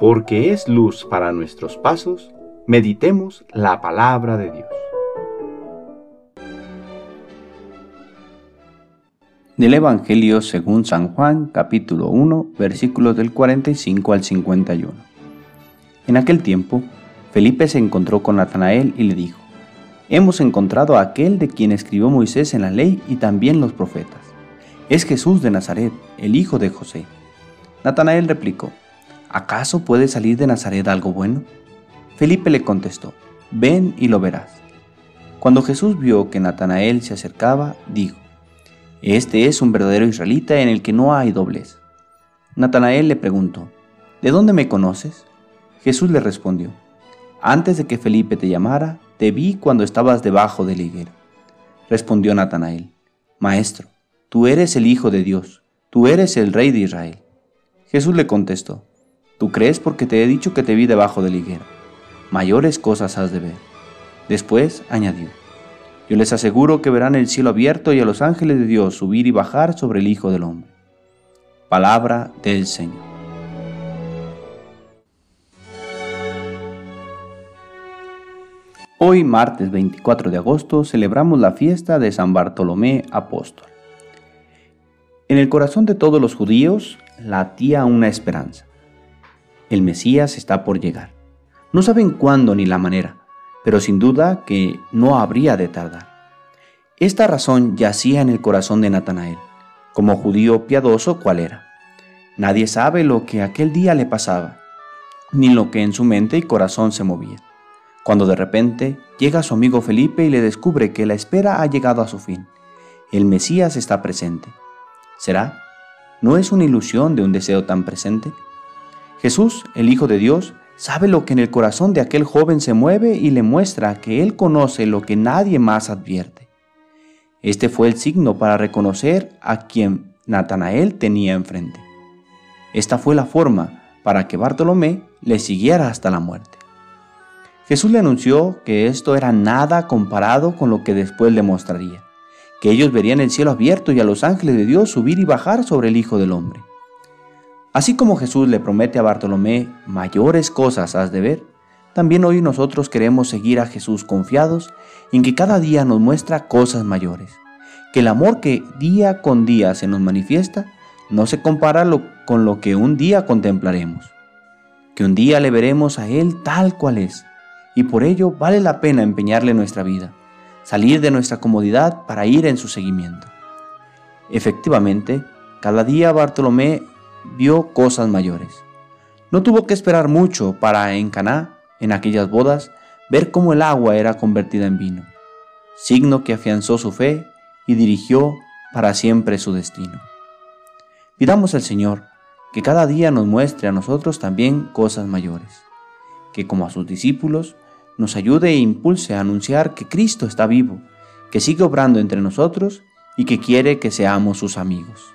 porque es luz para nuestros pasos, meditemos la palabra de Dios. Del Evangelio según San Juan, capítulo 1, versículos del 45 al 51. En aquel tiempo, Felipe se encontró con Natanael y le dijo, Hemos encontrado a aquel de quien escribió Moisés en la ley y también los profetas. Es Jesús de Nazaret, el hijo de José. Natanael replicó, ¿acaso puede salir de Nazaret algo bueno? Felipe le contestó, ven y lo verás. Cuando Jesús vio que Natanael se acercaba, dijo, Este es un verdadero israelita en el que no hay doblez. Natanael le preguntó, ¿de dónde me conoces? Jesús le respondió, Antes de que Felipe te llamara, te vi cuando estabas debajo de la higuera. Respondió Natanael, Maestro, tú eres el Hijo de Dios, tú eres el Rey de Israel. Jesús le contestó, Tú crees porque te he dicho que te vi debajo de la higuera. Mayores cosas has de ver. Después añadió, Yo les aseguro que verán el cielo abierto y a los ángeles de Dios subir y bajar sobre el Hijo del Hombre. Palabra del Señor. Hoy, martes 24 de agosto, celebramos la fiesta de San Bartolomé Apóstol. En el corazón de todos los judíos latía una esperanza. El Mesías está por llegar. No saben cuándo ni la manera, pero sin duda que no habría de tardar. Esta razón yacía en el corazón de Natanael, como judío piadoso cual era. Nadie sabe lo que aquel día le pasaba, ni lo que en su mente y corazón se movía. Cuando de repente llega su amigo Felipe y le descubre que la espera ha llegado a su fin. El Mesías está presente. ¿Será? ¿No es una ilusión de un deseo tan presente? Jesús, el Hijo de Dios, sabe lo que en el corazón de aquel joven se mueve y le muestra que Él conoce lo que nadie más advierte. Este fue el signo para reconocer a quien Natanael tenía enfrente. Esta fue la forma para que Bartolomé le siguiera hasta la muerte. Jesús le anunció que esto era nada comparado con lo que después le mostraría que ellos verían el cielo abierto y a los ángeles de Dios subir y bajar sobre el Hijo del Hombre. Así como Jesús le promete a Bartolomé mayores cosas has de ver, también hoy nosotros queremos seguir a Jesús confiados en que cada día nos muestra cosas mayores, que el amor que día con día se nos manifiesta no se compara con lo que un día contemplaremos, que un día le veremos a Él tal cual es, y por ello vale la pena empeñarle nuestra vida salir de nuestra comodidad para ir en su seguimiento. Efectivamente, cada día Bartolomé vio cosas mayores. No tuvo que esperar mucho para en Caná, en aquellas bodas, ver cómo el agua era convertida en vino, signo que afianzó su fe y dirigió para siempre su destino. Pidamos al Señor que cada día nos muestre a nosotros también cosas mayores, que como a sus discípulos nos ayude e impulse a anunciar que Cristo está vivo, que sigue obrando entre nosotros y que quiere que seamos sus amigos.